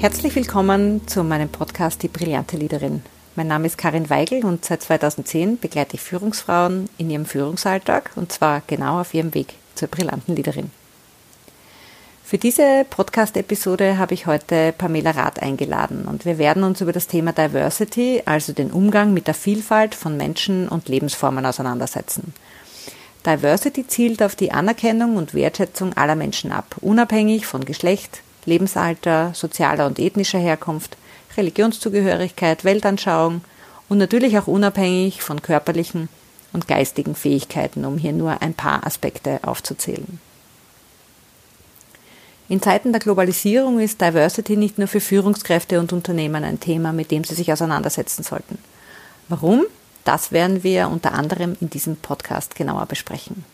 Herzlich willkommen zu meinem Podcast Die brillante Leaderin. Mein Name ist Karin Weigel und seit 2010 begleite ich Führungsfrauen in ihrem Führungsalltag und zwar genau auf ihrem Weg zur brillanten Leaderin. Für diese Podcast-Episode habe ich heute Pamela Rath eingeladen und wir werden uns über das Thema Diversity, also den Umgang mit der Vielfalt von Menschen und Lebensformen auseinandersetzen. Diversity zielt auf die Anerkennung und Wertschätzung aller Menschen ab, unabhängig von Geschlecht, Lebensalter, sozialer und ethnischer Herkunft, Religionszugehörigkeit, Weltanschauung und natürlich auch unabhängig von körperlichen und geistigen Fähigkeiten, um hier nur ein paar Aspekte aufzuzählen. In Zeiten der Globalisierung ist Diversity nicht nur für Führungskräfte und Unternehmen ein Thema, mit dem sie sich auseinandersetzen sollten. Warum? Das werden wir unter anderem in diesem Podcast genauer besprechen.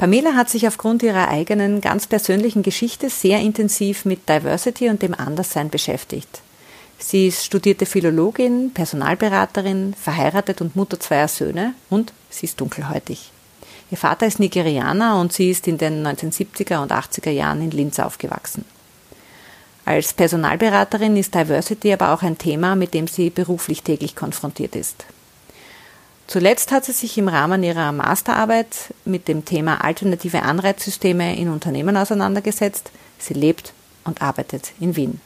Pamela hat sich aufgrund ihrer eigenen ganz persönlichen Geschichte sehr intensiv mit Diversity und dem Anderssein beschäftigt. Sie ist studierte Philologin, Personalberaterin, verheiratet und Mutter zweier Söhne und sie ist dunkelhäutig. Ihr Vater ist Nigerianer und sie ist in den 1970er und 80er Jahren in Linz aufgewachsen. Als Personalberaterin ist Diversity aber auch ein Thema, mit dem sie beruflich täglich konfrontiert ist. Zuletzt hat sie sich im Rahmen ihrer Masterarbeit mit dem Thema alternative Anreizsysteme in Unternehmen auseinandergesetzt. Sie lebt und arbeitet in Wien.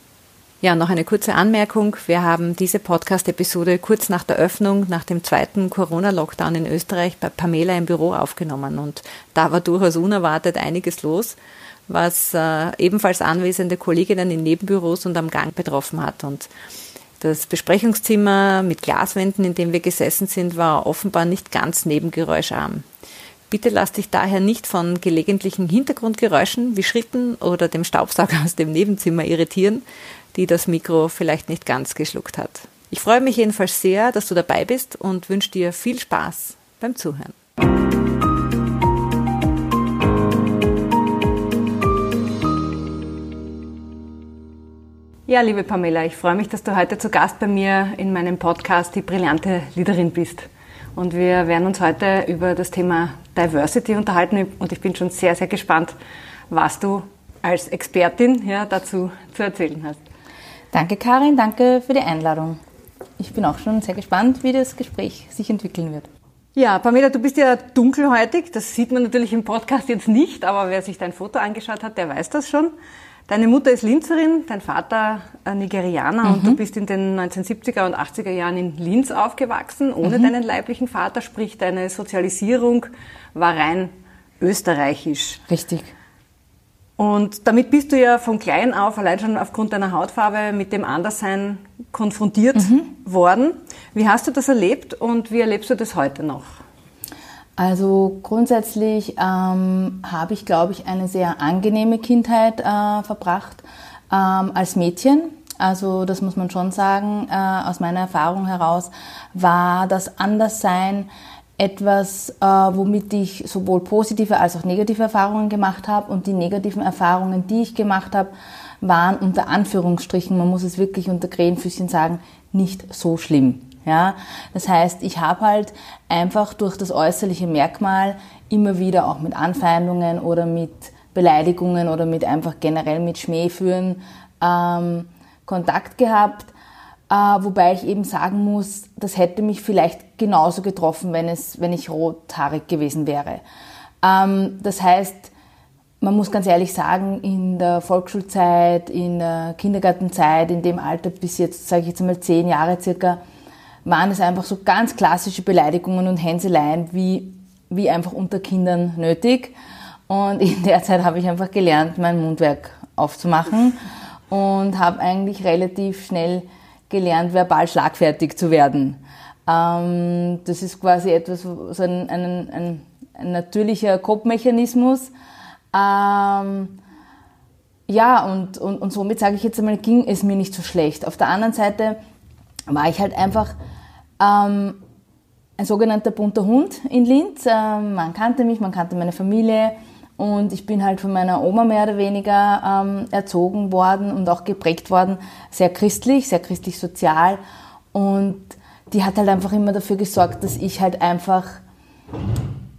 Ja, noch eine kurze Anmerkung. Wir haben diese Podcast-Episode kurz nach der Öffnung, nach dem zweiten Corona-Lockdown in Österreich bei Pamela im Büro aufgenommen. Und da war durchaus unerwartet einiges los, was äh, ebenfalls anwesende Kolleginnen in Nebenbüros und am Gang betroffen hat. Und das Besprechungszimmer mit Glaswänden, in dem wir gesessen sind, war offenbar nicht ganz nebengeräuscharm. Bitte lass dich daher nicht von gelegentlichen Hintergrundgeräuschen wie Schritten oder dem Staubsauger aus dem Nebenzimmer irritieren, die das Mikro vielleicht nicht ganz geschluckt hat. Ich freue mich jedenfalls sehr, dass du dabei bist und wünsche dir viel Spaß beim Zuhören. Ja, liebe Pamela, ich freue mich, dass du heute zu Gast bei mir in meinem Podcast Die brillante Leaderin bist. Und wir werden uns heute über das Thema Diversity unterhalten und ich bin schon sehr, sehr gespannt, was du als Expertin ja, dazu zu erzählen hast. Danke, Karin, danke für die Einladung. Ich bin auch schon sehr gespannt, wie das Gespräch sich entwickeln wird. Ja, Pamela, du bist ja dunkelhäutig. Das sieht man natürlich im Podcast jetzt nicht, aber wer sich dein Foto angeschaut hat, der weiß das schon. Deine Mutter ist Linzerin, dein Vater Nigerianer mhm. und du bist in den 1970er und 80er Jahren in Linz aufgewachsen, ohne mhm. deinen leiblichen Vater, sprich deine Sozialisierung war rein österreichisch. Richtig. Und damit bist du ja von klein auf, allein schon aufgrund deiner Hautfarbe, mit dem Anderssein konfrontiert mhm. worden. Wie hast du das erlebt und wie erlebst du das heute noch? Also grundsätzlich ähm, habe ich, glaube ich, eine sehr angenehme Kindheit äh, verbracht ähm, als Mädchen. Also das muss man schon sagen. Äh, aus meiner Erfahrung heraus war das Anderssein etwas, äh, womit ich sowohl positive als auch negative Erfahrungen gemacht habe. Und die negativen Erfahrungen, die ich gemacht habe, waren unter Anführungsstrichen, man muss es wirklich unter Krähenfüßchen sagen, nicht so schlimm. Ja, das heißt, ich habe halt einfach durch das äußerliche Merkmal immer wieder auch mit Anfeindungen oder mit Beleidigungen oder mit einfach generell mit Schmähführen ähm, Kontakt gehabt äh, wobei ich eben sagen muss, das hätte mich vielleicht genauso getroffen, wenn, es, wenn ich rothaarig gewesen wäre. Ähm, das heißt, man muss ganz ehrlich sagen, in der Volksschulzeit, in der Kindergartenzeit, in dem Alter bis jetzt, sage ich jetzt mal zehn Jahre circa, waren es einfach so ganz klassische Beleidigungen und Hänseleien wie, wie einfach unter Kindern nötig. Und in der Zeit habe ich einfach gelernt, mein Mundwerk aufzumachen und habe eigentlich relativ schnell gelernt, verbal schlagfertig zu werden. Ähm, das ist quasi etwas, so ein, ein, ein, ein natürlicher Kopfmechanismus. Ähm, ja, und, und, und somit sage ich jetzt einmal, ging es mir nicht so schlecht. Auf der anderen Seite war ich halt einfach ähm, ein sogenannter bunter Hund in Linz. Ähm, man kannte mich, man kannte meine Familie. Und ich bin halt von meiner Oma mehr oder weniger ähm, erzogen worden und auch geprägt worden, sehr christlich, sehr christlich-sozial. Und die hat halt einfach immer dafür gesorgt, dass ich halt einfach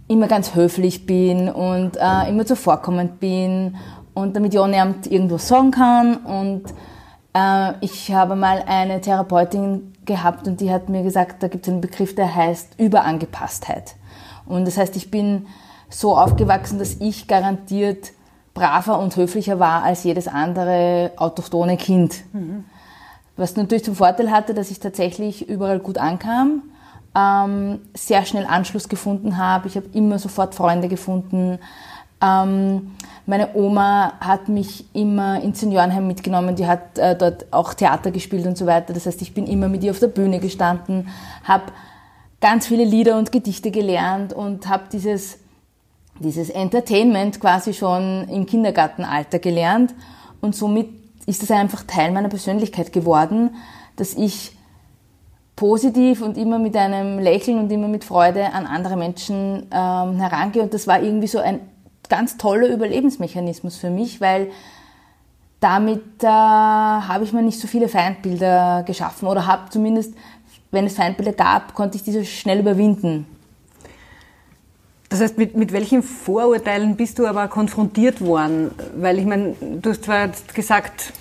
immer ganz höflich bin und äh, immer zuvorkommend bin und damit ich annähernd irgendwas sagen kann. Und äh, ich habe mal eine Therapeutin gehabt und die hat mir gesagt, da gibt es einen Begriff, der heißt Überangepasstheit. Und das heißt, ich bin so aufgewachsen, dass ich garantiert braver und höflicher war als jedes andere autochtone Kind. Mhm. Was natürlich zum Vorteil hatte, dass ich tatsächlich überall gut ankam, ähm, sehr schnell Anschluss gefunden habe. Ich habe immer sofort Freunde gefunden. Ähm, meine Oma hat mich immer ins Seniorenheim mitgenommen, die hat äh, dort auch Theater gespielt und so weiter. Das heißt, ich bin immer mit ihr auf der Bühne gestanden, habe ganz viele Lieder und Gedichte gelernt und habe dieses, dieses Entertainment quasi schon im Kindergartenalter gelernt. Und somit ist es einfach Teil meiner Persönlichkeit geworden, dass ich positiv und immer mit einem Lächeln und immer mit Freude an andere Menschen ähm, herangehe. Und das war irgendwie so ein ganz toller Überlebensmechanismus für mich, weil damit äh, habe ich mir nicht so viele Feindbilder geschaffen oder habe zumindest, wenn es Feindbilder gab, konnte ich diese schnell überwinden. Das heißt, mit, mit welchen Vorurteilen bist du aber konfrontiert worden? Weil ich meine, du hast zwar jetzt gesagt,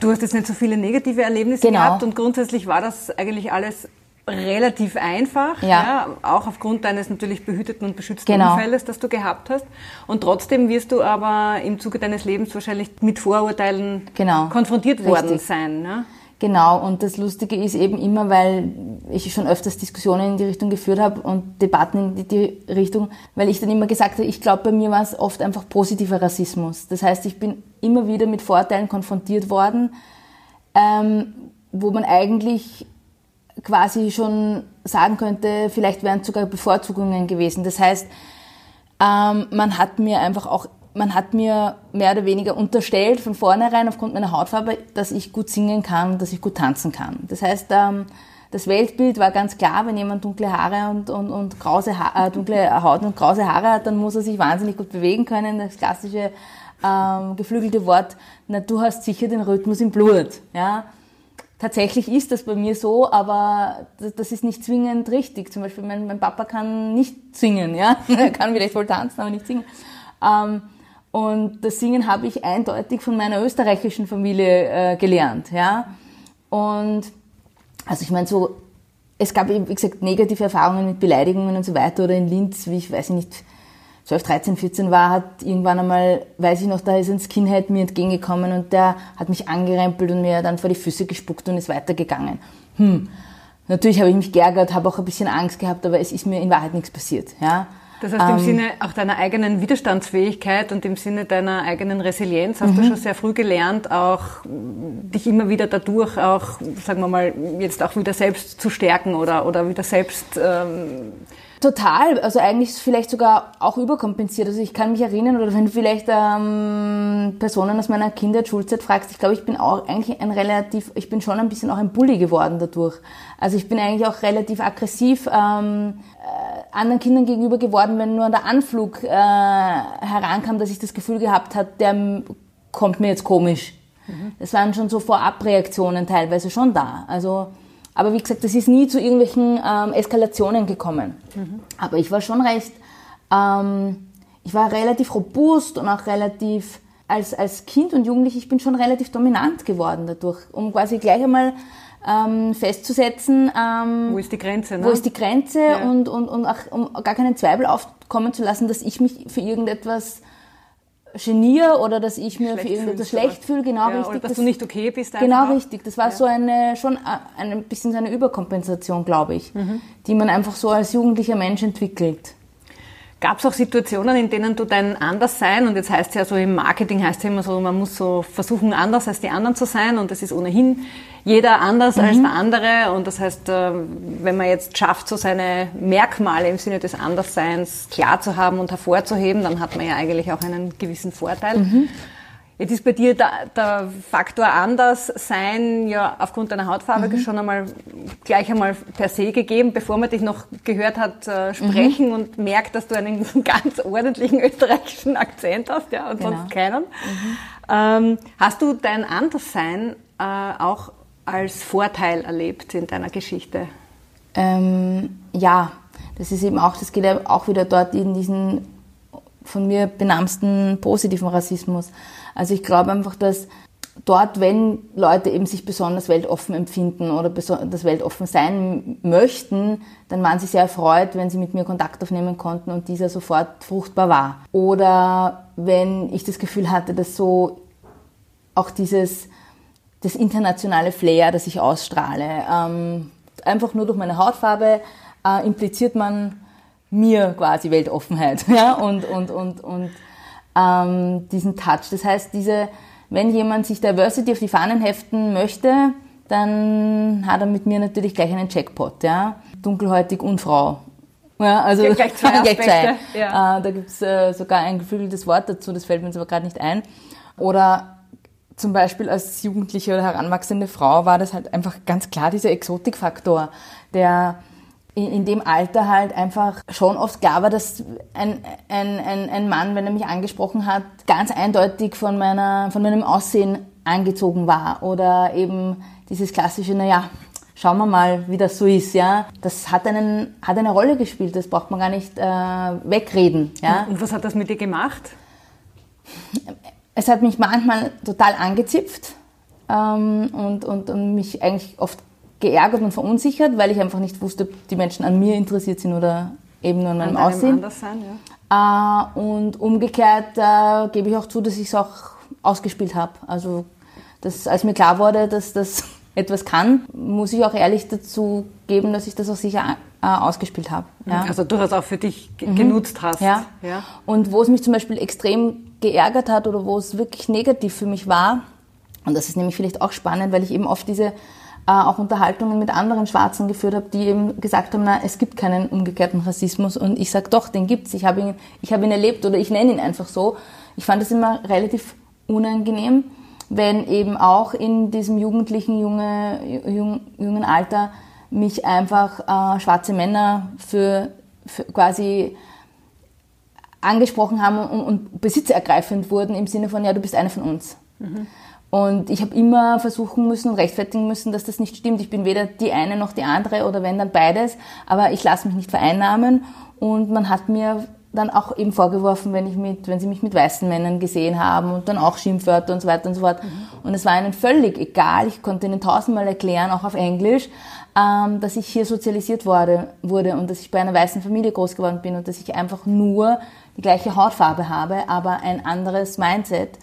du hast jetzt nicht so viele negative Erlebnisse genau. gehabt und grundsätzlich war das eigentlich alles relativ einfach, ja. ja. auch aufgrund deines natürlich behüteten und beschützten genau. Umfeldes, das du gehabt hast. Und trotzdem wirst du aber im Zuge deines Lebens wahrscheinlich mit Vorurteilen genau. konfrontiert worden Richtig. sein. Ne? Genau, und das Lustige ist eben immer, weil ich schon öfters Diskussionen in die Richtung geführt habe und Debatten in die Richtung, weil ich dann immer gesagt habe, ich glaube, bei mir war es oft einfach positiver Rassismus. Das heißt, ich bin immer wieder mit Vorteilen konfrontiert worden, ähm, wo man eigentlich quasi schon sagen könnte, vielleicht wären es sogar Bevorzugungen gewesen. Das heißt, ähm, man hat mir einfach auch man hat mir mehr oder weniger unterstellt von vornherein aufgrund meiner Hautfarbe, dass ich gut singen kann, dass ich gut tanzen kann. Das heißt, ähm, das Weltbild war ganz klar, wenn jemand dunkle Haare und, und, und krause ha äh, dunkle Haut und krause Haare hat, dann muss er sich wahnsinnig gut bewegen können. Das klassische ähm, geflügelte Wort, na, du hast sicher den Rhythmus im Blut. Ja? Tatsächlich ist das bei mir so, aber das ist nicht zwingend richtig. Zum Beispiel mein, mein Papa kann nicht singen, ja, er kann vielleicht wohl tanzen, aber nicht singen. Ähm, und das Singen habe ich eindeutig von meiner österreichischen Familie äh, gelernt, ja. Und also ich meine so, es gab eben, wie gesagt, negative Erfahrungen mit Beleidigungen und so weiter. Oder in Linz, wie ich weiß nicht, 12, 13, 14 war, hat irgendwann einmal, weiß ich noch, da ist ein Skinhead mir entgegengekommen und der hat mich angerempelt und mir dann vor die Füße gespuckt und ist weitergegangen. Hm. Natürlich habe ich mich geärgert, habe auch ein bisschen Angst gehabt, aber es ist mir in Wahrheit nichts passiert, ja. Das heißt, im ähm, Sinne auch deiner eigenen Widerstandsfähigkeit und im Sinne deiner eigenen Resilienz hast mhm. du schon sehr früh gelernt, auch dich immer wieder dadurch auch, sagen wir mal, jetzt auch wieder selbst zu stärken oder, oder wieder selbst ähm, Total, also eigentlich vielleicht sogar auch überkompensiert. Also ich kann mich erinnern, oder wenn du vielleicht ähm, Personen aus meiner Kindheit, Schulzeit fragst, ich glaube, ich bin auch eigentlich ein relativ, ich bin schon ein bisschen auch ein Bully geworden dadurch. Also ich bin eigentlich auch relativ aggressiv ähm, äh, anderen Kindern gegenüber geworden, wenn nur der Anflug äh, herankam, dass ich das Gefühl gehabt habe, der kommt mir jetzt komisch. Mhm. Das waren schon so Vorabreaktionen teilweise schon da. Also aber wie gesagt, das ist nie zu irgendwelchen ähm, Eskalationen gekommen. Mhm. Aber ich war schon recht, ähm, ich war relativ robust und auch relativ, als, als Kind und Jugendlich, ich bin schon relativ dominant geworden dadurch, um quasi gleich einmal ähm, festzusetzen. Ähm, wo ist die Grenze? Ne? Wo ist die Grenze ja. und, und, und auch, um gar keinen Zweifel aufkommen zu lassen, dass ich mich für irgendetwas geniere oder dass ich mir schlecht für irgendetwas schlecht fühle, genau ja, richtig. Oder dass das, du nicht okay bist. Einfach. Genau richtig. Das war ja. so eine, schon ein bisschen so eine Überkompensation, glaube ich, mhm. die man einfach so als jugendlicher Mensch entwickelt. Gab es auch Situationen, in denen du dein Anderssein, und jetzt heißt es ja so im Marketing heißt es immer so, man muss so versuchen, anders als die anderen zu sein, und das ist ohnehin jeder anders mhm. als der andere, und das heißt, äh, wenn man jetzt schafft, so seine Merkmale im Sinne des Andersseins klar zu haben und hervorzuheben, dann hat man ja eigentlich auch einen gewissen Vorteil. Mhm. Jetzt ist bei dir der, der Faktor anders sein ja aufgrund deiner Hautfarbe mhm. schon einmal gleich einmal per se gegeben, bevor man dich noch gehört hat äh, sprechen mhm. und merkt, dass du einen ganz ordentlichen österreichischen Akzent hast, ja, und genau. sonst keinen. Mhm. Ähm, hast du dein Anderssein äh, auch als Vorteil erlebt in deiner Geschichte? Ähm, ja, das ist eben auch, das geht ja auch wieder dort in diesen von mir benamsten positiven Rassismus. Also ich glaube einfach, dass dort, wenn Leute eben sich besonders weltoffen empfinden oder das weltoffen sein möchten, dann waren sie sehr erfreut, wenn sie mit mir Kontakt aufnehmen konnten und dieser sofort fruchtbar war. Oder wenn ich das Gefühl hatte, dass so auch dieses das internationale Flair, das ich ausstrahle, ähm, einfach nur durch meine Hautfarbe äh, impliziert man mir quasi Weltoffenheit ja? und, und, und, und ähm, diesen Touch. Das heißt, diese wenn jemand sich Diversity auf die Fahnen heften möchte, dann hat er mit mir natürlich gleich einen Jackpot, ja. Dunkelhäutig und Frau. Ja, also gleich zwei. gleich zwei. Ja. Äh, da gibt's äh, sogar ein geflügeltes Wort dazu, das fällt mir jetzt aber gerade nicht ein. Oder zum Beispiel als jugendliche oder heranwachsende Frau war das halt einfach ganz klar dieser Exotikfaktor, der in, in dem Alter halt einfach schon oft klar war, dass ein, ein, ein, ein Mann, wenn er mich angesprochen hat, ganz eindeutig von, meiner, von meinem Aussehen angezogen war. Oder eben dieses klassische, naja, schauen wir mal, wie das so ist, ja. Das hat, einen, hat eine Rolle gespielt, das braucht man gar nicht äh, wegreden, ja. Und was hat das mit dir gemacht? Es hat mich manchmal total angezipft ähm, und, und, und mich eigentlich oft geärgert und verunsichert, weil ich einfach nicht wusste, ob die Menschen an mir interessiert sind oder eben nur an meinem an Aussehen. Sein, ja. äh, und umgekehrt äh, gebe ich auch zu, dass ich es auch ausgespielt habe. Also dass, als mir klar wurde, dass das etwas kann, muss ich auch ehrlich dazu geben, dass ich das auch sicher äh, ausgespielt habe. Ja. Also durchaus auch für dich mhm. genutzt hast. Ja. ja. Und wo es mich zum Beispiel extrem geärgert hat oder wo es wirklich negativ für mich war, und das ist nämlich vielleicht auch spannend, weil ich eben oft diese äh, auch Unterhaltungen mit anderen Schwarzen geführt habe, die eben gesagt haben, na, es gibt keinen umgekehrten Rassismus und ich sage doch, den gibt's. Ich habe ihn, ich habe ihn erlebt oder ich nenne ihn einfach so. Ich fand es immer relativ unangenehm, wenn eben auch in diesem jugendlichen, junge, jung, jungen Alter mich einfach äh, schwarze Männer für, für quasi angesprochen haben und, und besitzergreifend wurden im Sinne von, ja, du bist eine von uns. Mhm. Und ich habe immer versuchen müssen und rechtfertigen müssen, dass das nicht stimmt. Ich bin weder die eine noch die andere oder wenn dann beides, aber ich lasse mich nicht vereinnahmen. Und man hat mir dann auch eben vorgeworfen, wenn ich mit, wenn sie mich mit weißen Männern gesehen haben und dann auch Schimpfwörter und so weiter und so fort. Mhm. Und es war ihnen völlig egal. Ich konnte ihnen tausendmal erklären, auch auf Englisch, ähm, dass ich hier sozialisiert wurde, wurde und dass ich bei einer weißen Familie groß geworden bin und dass ich einfach nur die gleiche Hautfarbe habe, aber ein anderes Mindset.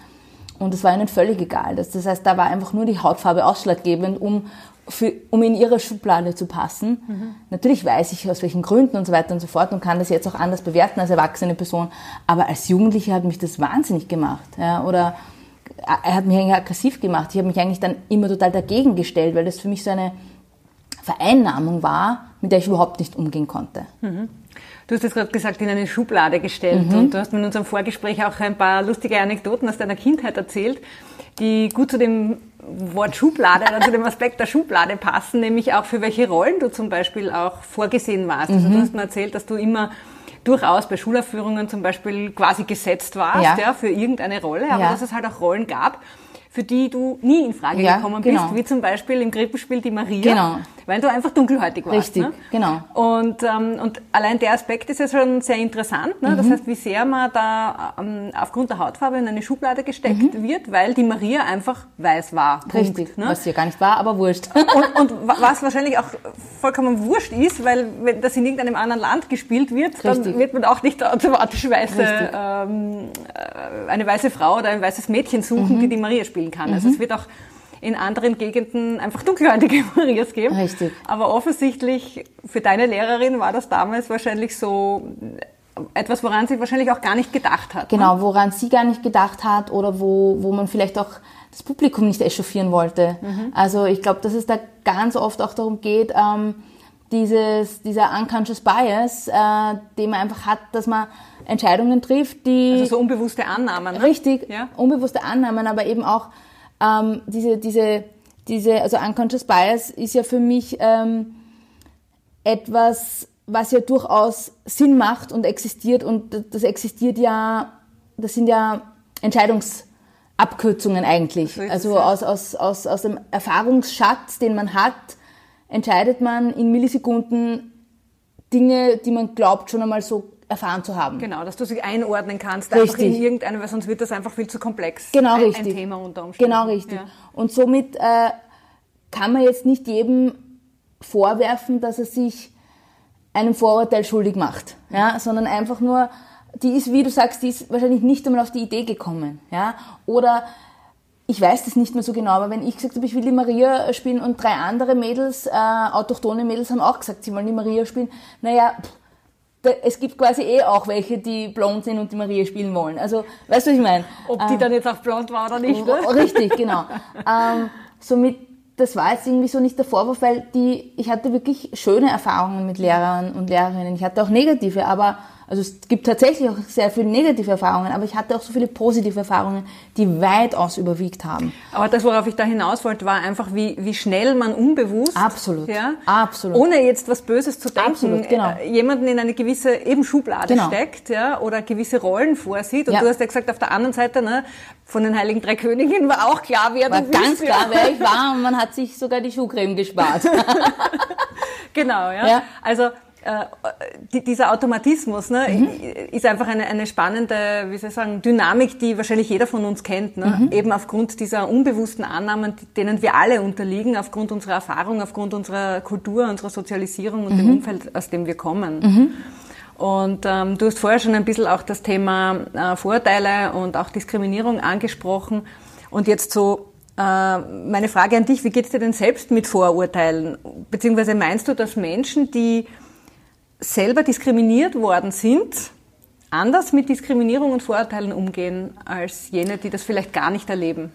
Und es war ihnen völlig egal. Das, das heißt, da war einfach nur die Hautfarbe ausschlaggebend, um, für, um in ihre Schublade zu passen. Mhm. Natürlich weiß ich, aus welchen Gründen und so weiter und so fort und kann das jetzt auch anders bewerten als erwachsene Person. Aber als Jugendliche hat mich das wahnsinnig gemacht. Ja, oder er hat mich eigentlich aggressiv gemacht. Ich habe mich eigentlich dann immer total dagegen gestellt, weil das für mich so eine Vereinnahmung war, mit der ich überhaupt nicht umgehen konnte. Mhm. Du hast es gerade gesagt, in eine Schublade gestellt mhm. und du hast mir in unserem Vorgespräch auch ein paar lustige Anekdoten aus deiner Kindheit erzählt, die gut zu dem Wort Schublade oder zu dem Aspekt der Schublade passen, nämlich auch für welche Rollen du zum Beispiel auch vorgesehen warst. Mhm. Also du mhm. hast mir erzählt, dass du immer durchaus bei Schulaufführungen zum Beispiel quasi gesetzt warst, ja, ja für irgendeine Rolle, aber ja. dass es halt auch Rollen gab, für die du nie in Frage ja, gekommen bist, genau. wie zum Beispiel im Krippenspiel die Maria, genau. Weil du einfach dunkelhäutig warst. Richtig, ne? genau. Und, ähm, und allein der Aspekt ist ja schon sehr interessant. Ne? Mhm. Das heißt, wie sehr man da ähm, aufgrund der Hautfarbe in eine Schublade gesteckt mhm. wird, weil die Maria einfach weiß war. Punkt, Richtig, ne? was ja gar nicht war, aber wurscht. Und, und was wahrscheinlich auch vollkommen wurscht ist, weil wenn das in irgendeinem anderen Land gespielt wird, Richtig. dann wird man auch nicht automatisch weiße, ähm, äh, eine weiße Frau oder ein weißes Mädchen suchen, mhm. die die Maria spielen kann. Also mhm. Also es wird auch in anderen Gegenden einfach dunkelhäutige Marias geben. Richtig. Aber offensichtlich für deine Lehrerin war das damals wahrscheinlich so etwas, woran sie wahrscheinlich auch gar nicht gedacht hat. Genau, ne? woran sie gar nicht gedacht hat oder wo, wo man vielleicht auch das Publikum nicht echauffieren wollte. Mhm. Also ich glaube, dass es da ganz oft auch darum geht, ähm, dieses, dieser unconscious bias, äh, den man einfach hat, dass man Entscheidungen trifft, die... Also so unbewusste Annahmen. Ne? Richtig, ja? unbewusste Annahmen, aber eben auch ähm, diese, diese, diese, also unconscious bias ist ja für mich ähm, etwas, was ja durchaus Sinn macht und existiert und das existiert ja, das sind ja Entscheidungsabkürzungen eigentlich. Also aus, aus, aus, aus dem Erfahrungsschatz, den man hat, entscheidet man in Millisekunden Dinge, die man glaubt schon einmal so erfahren zu haben. Genau, dass du sie einordnen kannst, Richtig. einfach in irgendeine, weil sonst wird das einfach viel zu komplex. Genau ein, richtig. Ein Thema unter Umständen. Genau richtig. Ja. Und somit äh, kann man jetzt nicht jedem vorwerfen, dass er sich einem Vorurteil schuldig macht, ja, sondern einfach nur, die ist, wie du sagst, die ist wahrscheinlich nicht einmal auf die Idee gekommen, ja, oder ich weiß das nicht mehr so genau, aber wenn ich gesagt habe, ich will die Maria spielen und drei andere Mädels, äh, autochtone Mädels haben auch gesagt, sie wollen die Maria spielen, naja, pff, es gibt quasi eh auch welche, die blond sind und die Maria spielen wollen. Also, weißt du, was ich meine? Ob die Ähm, dann jetzt auch blond war oder nicht, ne? Richtig, genau. ähm, somit, das war jetzt irgendwie so nicht der Vorwurf, weil die, ich hatte wirklich schöne Erfahrungen mit Lehrern und Lehrerinnen. Ich hatte auch negative, aber, also es gibt tatsächlich auch sehr viele negative Erfahrungen, aber ich hatte auch so viele positive Erfahrungen, die weitaus überwiegt haben. Aber das, worauf ich da hinaus wollte, war einfach, wie, wie schnell man unbewusst, Absolut. ja, Absolut. ohne jetzt was Böses zu denken, Absolut, genau. äh, jemanden in eine gewisse eben Schublade Genau. steckt, ja, oder gewisse Rollen vorsieht. Und Ja. du hast ja gesagt, auf der anderen Seite, ne, von den Heiligen Drei Königinnen war auch klar, wer War du bist. ganz klar, wer ich war und man hat sich sogar die Schuhcreme gespart. Genau, ja. Ja. Also äh, die, dieser Automatismus ne, Mhm. ist einfach eine, eine spannende, wie soll ich sagen, Dynamik, die wahrscheinlich jeder von uns kennt. Ne? Mhm. Eben aufgrund dieser unbewussten Annahmen, denen wir alle unterliegen, aufgrund unserer Erfahrung, aufgrund unserer Kultur, unserer Sozialisierung und Mhm. dem Umfeld, aus dem wir kommen. Und ähm, du hast vorher schon ein bisschen auch das Thema äh, Vorurteile und auch Diskriminierung angesprochen. Und jetzt so äh, meine Frage an dich, wie geht es dir denn selbst mit Vorurteilen? Beziehungsweise meinst du, dass Menschen, die selber diskriminiert worden sind, anders mit Diskriminierung und Vorurteilen umgehen als jene, die das vielleicht gar nicht erleben?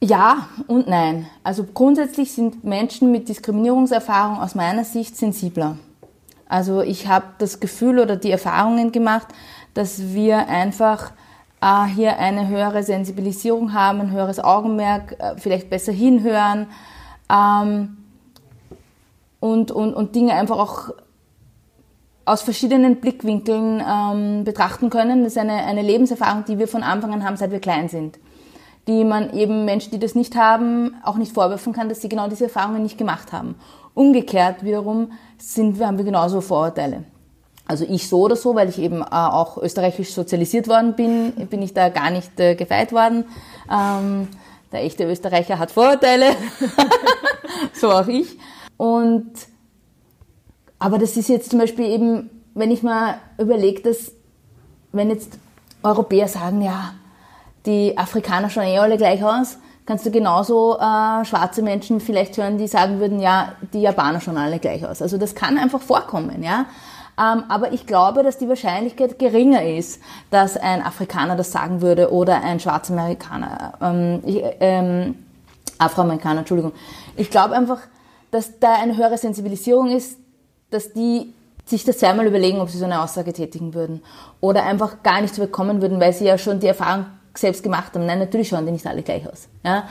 Ja und nein. Also grundsätzlich sind Menschen mit Diskriminierungserfahrung aus meiner Sicht sensibler. Also ich habe das Gefühl oder die Erfahrungen gemacht, dass wir einfach äh, hier eine höhere Sensibilisierung haben, ein höheres Augenmerk, äh, vielleicht besser hinhören ähm, und, und, und Dinge einfach auch aus verschiedenen Blickwinkeln ähm, betrachten können. Das ist eine, eine Lebenserfahrung, die wir von Anfang an haben, seit wir klein sind. Die man eben Menschen, die das nicht haben, auch nicht vorwerfen kann, dass sie genau diese Erfahrungen nicht gemacht haben. Umgekehrt wiederum sind haben wir genauso Vorurteile. Also ich so oder so, weil ich eben äh, auch österreichisch sozialisiert worden bin, bin ich da gar nicht äh, gefeit worden. Ähm, der echte Österreicher hat Vorurteile, so auch ich. Und aber das ist jetzt zum Beispiel eben, wenn ich mal überlege, dass wenn jetzt Europäer sagen, ja, die Afrikaner schauen eh alle gleich aus, kannst du genauso äh, schwarze Menschen vielleicht hören, die sagen würden, ja, die Japaner schauen alle gleich aus. Also das kann einfach vorkommen, ja. Ähm, aber ich glaube, dass die Wahrscheinlichkeit geringer ist, dass ein Afrikaner das sagen würde oder ein Schwarzamerikaner, ähm, ich, ähm, Afroamerikaner, Entschuldigung. Ich glaube einfach, dass da eine höhere Sensibilisierung ist, dass die sich das zweimal überlegen, ob sie so eine Aussage tätigen würden. Oder einfach gar nicht so bekommen würden, weil sie ja schon die Erfahrung selbst gemacht haben. Nein, natürlich schauen die nicht alle gleich aus. Ja?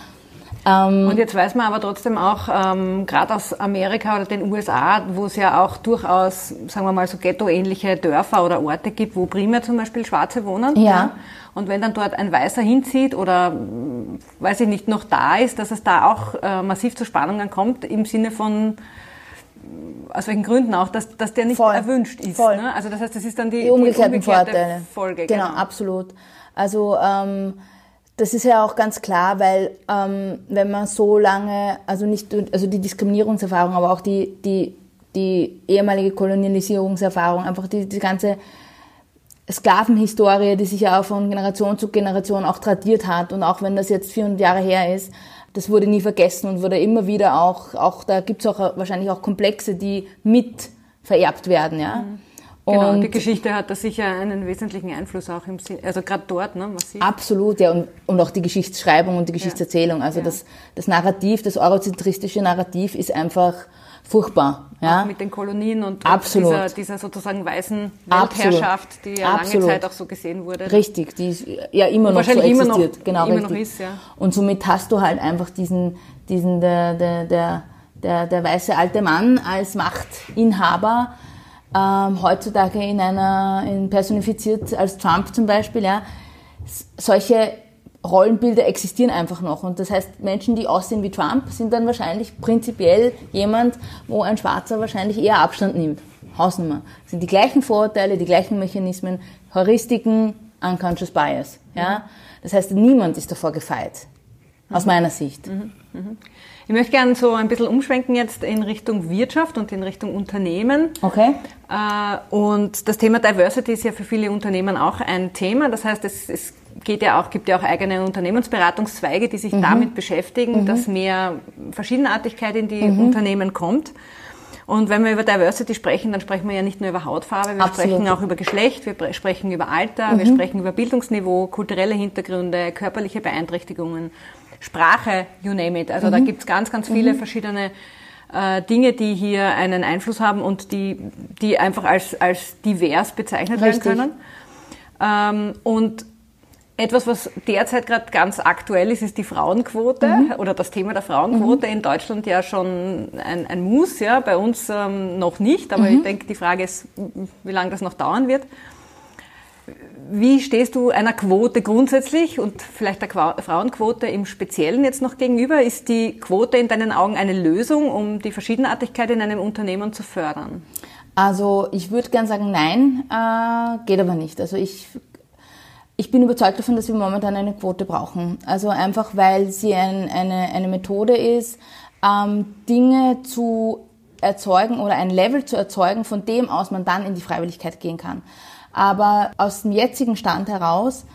Ähm, Und jetzt weiß man aber trotzdem auch, ähm, gerade aus Amerika oder den USA, wo es ja auch durchaus, sagen wir mal, so ghetto-ähnliche Dörfer oder Orte gibt, wo primär zum Beispiel Schwarze wohnen. Ja. Und wenn dann dort ein Weißer hinzieht oder, mh, weiß ich nicht, noch da ist, dass es da auch äh, massiv zu Spannungen kommt, im Sinne von, aus welchen Gründen auch, dass, dass der nicht Voll. erwünscht ist. Voll. Ne? Also das heißt, das ist dann die, die umgekehrten umgekehrte Vorteile. Folge. Genau, absolut. Also ähm, das ist ja auch ganz klar, weil ähm, wenn man so lange, also nicht, also die Diskriminierungserfahrung, aber auch die die die ehemalige Kolonialisierungserfahrung, einfach die die ganze Sklavenhistorie, die sich ja auch von Generation zu Generation auch tradiert hat und auch wenn das jetzt 400 Jahre her ist, das wurde nie vergessen und wurde immer wieder auch, auch da gibt's auch wahrscheinlich auch Komplexe, die mit vererbt werden, ja. Genau, Und die Geschichte hat da sicher einen wesentlichen Einfluss auch im Sinn, also gerade dort, ne, massiv. Absolut, ja, und, und auch die Geschichtsschreibung und die Geschichtserzählung. Also Ja. das, das Narrativ, das eurozentristische Narrativ ist einfach furchtbar. Ja? mit den Kolonien und, Absolut. dieser, dieser sozusagen weißen Absolut. Weltherrschaft, die ja Absolut. lange Zeit auch so gesehen wurde. Richtig, die ist ja immer noch so wahrscheinlich immer noch- existiert. genau, immer richtig. noch ist, ja. Und somit hast du halt einfach diesen, diesen der, der, der, der, der weiße alte Mann als Machtinhaber, ähm, heutzutage in einer, in personifiziert als Trump zum Beispiel, ja. Solche Rollenbilder existieren einfach noch. Und das heißt, Menschen, die aussehen wie Trump, sind dann wahrscheinlich prinzipiell jemand, wo ein Schwarzer wahrscheinlich eher Abstand nimmt. Hausnummer. Das sind die gleichen Vorurteile, die gleichen Mechanismen, Heuristiken, Unconscious Bias. Ja? Das heißt, niemand ist davor gefeit. Aus meiner Sicht. Mhm. Mhm. Ich möchte gerne so ein bisschen umschwenken jetzt in Richtung Wirtschaft und in Richtung Unternehmen. Okay. Äh, und das Thema Diversity ist ja für viele Unternehmen auch ein Thema. Das heißt, es, es geht ja auch, gibt ja auch eigene Unternehmensberatungszweige, die sich mhm. damit beschäftigen, mhm. dass mehr Verschiedenartigkeit in die mhm. Unternehmen kommt. Und wenn wir über Diversity sprechen, dann sprechen wir ja nicht nur über Hautfarbe, wir Absolut. sprechen auch über Geschlecht, wir sprechen über Alter, wir mhm. sprechen über Bildungsniveau, kulturelle Hintergründe, körperliche Beeinträchtigungen. Sprache, you name it. Also mhm. da gibt's ganz, ganz viele mhm. verschiedene äh, Dinge, die hier einen Einfluss haben und die, die einfach als, als divers bezeichnet Richtig. werden können. Ähm, und etwas, was derzeit gerade ganz aktuell ist, ist die Frauenquote mhm. oder das Thema der Frauenquote. Mhm. In Deutschland ja schon ein, ein Muss, ja, bei uns ähm, noch nicht, aber mhm. ich denke, die Frage ist, wie lange das noch dauern wird. Wie stehst du einer Quote grundsätzlich und vielleicht der Frauenquote im Speziellen jetzt noch gegenüber? Ist die Quote in deinen Augen eine Lösung, um die Verschiedenartigkeit in einem Unternehmen zu fördern? Also ich würde gern sagen, nein, äh, geht aber nicht. Also ich, ich bin überzeugt davon, dass wir momentan eine Quote brauchen. Also einfach, weil sie ein, eine, eine Methode ist, ähm, Dinge zu erzeugen oder ein Level zu erzeugen, von dem aus man dann in die Freiwilligkeit gehen kann. Aber aus dem jetzigen Stand heraus,